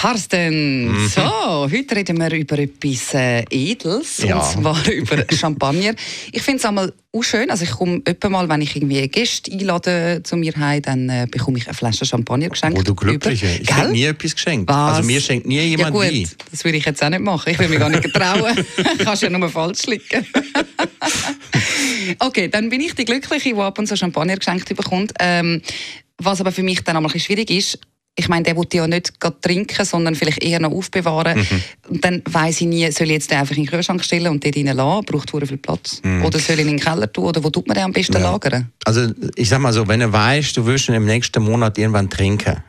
Carsten, Mhm. so, heute reden wir über etwas äh, Edles, Ja. und zwar über Champagner. Ich finde es einmal auch schön, also ich komme mal, wenn ich irgendwie Gäste einlade zu mir heim, dann äh, bekomme ich eine Flasche Champagner geschenkt. Oh, du Glückliche. Über. Ich hätte nie etwas geschenkt. Was? Also mir schenkt nie Ja jemand gut, Wein. das würde ich jetzt auch nicht machen. Ich will mich gar nicht getrauen. Kannst ja nur falsch liegen. okay, dann bin ich die Glückliche, die ab und zu Champagner geschenkt bekommt. Ähm, was aber für mich dann einmal ein bisschen schwierig ist, ich meine, der will ja nicht gerade trinken, sondern vielleicht eher noch aufbewahren. Mhm. Und dann weiss ich nie, soll ich jetzt den einfach in den Kühlschrank stellen und dort rein lassen? Braucht sehr viel Platz. Oder soll ich ihn in den Keller tun? Oder wo tut man den am besten Mhm. Ja. lagern? Also ich sag mal so, wenn du weißt, du willst ihn im nächsten Monat irgendwann trinken,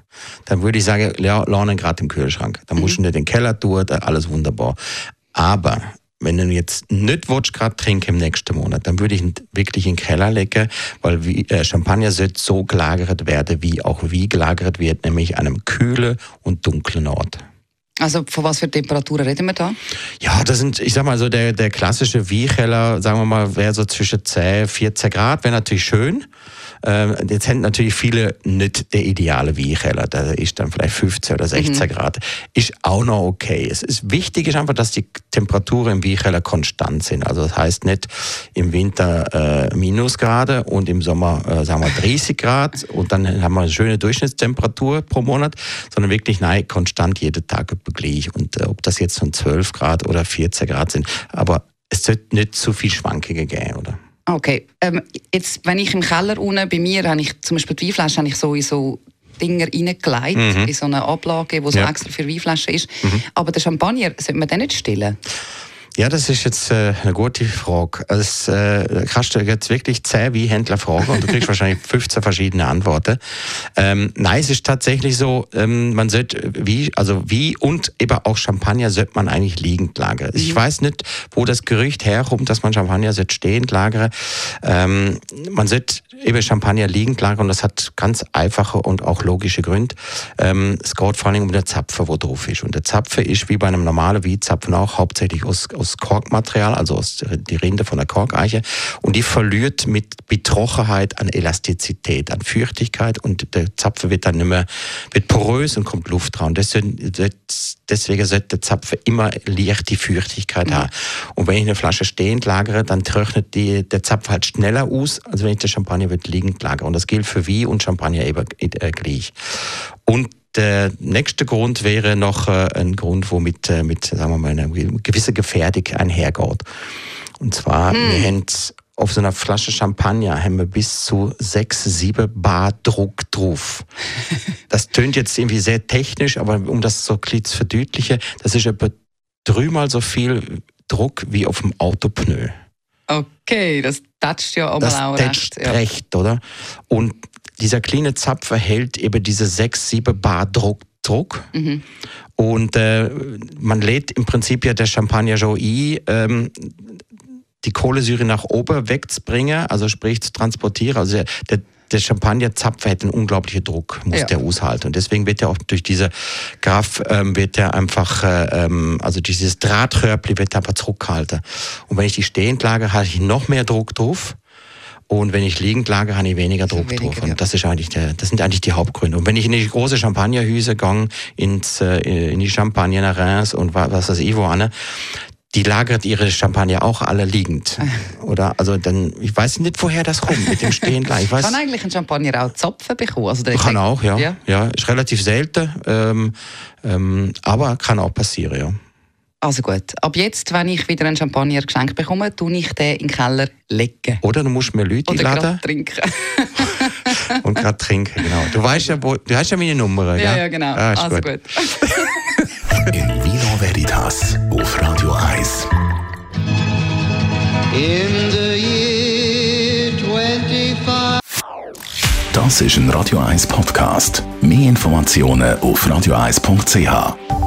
dann würde ich sagen, ja, lass ihn gerade im Kühlschrank. Dann musst du nicht in den Keller tun, alles wunderbar. Aber wenn du jetzt nicht willst, gerade trinken im nächsten Monat, dann würde ich ihn wirklich in den Keller legen, weil wie, äh, Champagner sollte so gelagert werden, wie auch wie gelagert wird, nämlich an einem kühlen und dunklen Ort. Also von was für Temperaturen reden wir da? Ja, das sind, ich sag mal so, der, der klassische Wiecheller, sagen wir mal, wäre so zwischen 10, 14 Grad, wäre natürlich schön. Ähm, jetzt haben natürlich viele nicht der ideale Wiecheller, da ist dann vielleicht 15 oder 16 Grad. Ist auch noch okay. Es ist wichtig ist einfach, dass die Temperaturen im Wiecheller konstant sind. Also das heißt nicht im Winter äh, Minusgrade und im Sommer, äh, sagen wir 30 Grad und dann haben wir eine schöne Durchschnittstemperatur pro Monat, sondern wirklich nein, konstant jeden Tag gleich. Und äh, ob das jetzt von 12 Grad oder 14 Grad sind, aber es sollte nicht zu viel Schwankungen geben, oder? Okay, ähm, jetzt, wenn ich im Keller unten bei mir, habe ich zum Beispiel die Weinflasche, habe ich so in so Dinger reingelegt, in so eine Ablage, die so Ja. extra für Weinflaschen ist. Aber der Champagner, sollte man den nicht stillen? Ja, das ist jetzt äh, eine gute Frage. Es äh, kannst du jetzt wirklich zehn Weinhändler fragen und du kriegst wahrscheinlich 15 verschiedene Antworten. Ähm, nein, es ist tatsächlich so, ähm, man sollte wie, also wie und eben auch Champagner sollte man eigentlich liegend lagern. Ich weiß nicht, wo das Gerücht herkommt, dass man Champagner sollte stehend lagern. Ähm, man sollte eben Champagner liegend lagern und das hat ganz einfache und auch logische Gründe. Ähm, es geht vor allem um den Zapfen, wo drauf ist. Und der Zapfen ist wie bei einem normalen Weinzapfen auch hauptsächlich aus, aus Korkmaterial, also aus die Rinde von der Korkeiche. Und die verliert mit Betrochenheit an Elastizität, an Feuchtigkeit und der Zapfen wird dann nicht mehr, wird porös und kommt Luft dran. Deswegen, deswegen sollte der Zapfen immer leicht die Feuchtigkeit haben. Und wenn ich eine Flasche stehend lagere, dann trocknet die, der Zapfen halt schneller aus, als wenn ich den Champagner wird liegend lagere. Und das gilt für Wein und Champagner eben äh, gleich. Und der nächste Grund wäre noch äh, ein Grund, wo mit, äh, mit sagen wir mal, einer gewissen Gefährdung einhergeht. Und zwar, wir haben auf so einer Flasche Champagner haben wir bis zu 6, 7 Bar Druck drauf. Das tönt jetzt irgendwie sehr technisch, aber um das so ein bisschen zu verdeutlichen, das ist etwa dreimal so viel Druck wie auf dem Autopneu. Okay, das tätscht ja aber Das auch tätscht recht. Ja. recht, oder? Und dieser kleine Zapfer hält eben diese 6, 7 Bar Druck. Druck. Mhm. Und äh, man lädt im Prinzip ja der Champagner ein, ähm, die Kohlensäure nach oben wegzubringen, also sprich zu transportieren. Also der, der Champagnerzapfer hat einen unglaublichen Druck, muss Ja. der aushalten. Und deswegen wird er auch durch diese Graf, ähm, wird er einfach, äh, ähm, also dieses Drahtröhrpli wird einfach zurückgehalten. Und wenn ich die stehend lagere, habe ich noch mehr Druck drauf. Und wenn ich liegend lagere, habe ich weniger Druck weniger, drauf. Und ja. das, ist eigentlich der, das sind eigentlich die Hauptgründe. Und wenn ich in die große Champagnerhüse gehe, ins, äh, in die Champagner nach Reims und wa- was weiß ich wo an, die lagert ihre Champagner auch alle liegend. Oder? Also dann, ich weiß nicht, woher das kommt mit dem Stehend. Ich weiß, Kann eigentlich ein Champagner auch Zapfen bekommen? Also kann auch, ja. Ja. ja. ist relativ selten, ähm, ähm, aber kann auch passieren, ja. Also gut, ab jetzt, wenn ich wieder einen Champagner geschenkt bekomme, tue ich den in den Keller legen. Oder du musst mir Leute Oder einladen trinken. und gerade trinken, genau. Du weißt ja, wo, du hast ja meine Nummer, ja? ja, ja, genau. Ah, ist also gut. gut. In Vino Veritas auf Radio 1. In the year 25. Das ist ein Radio 1 Podcast. Mehr Informationen auf radio1.ch.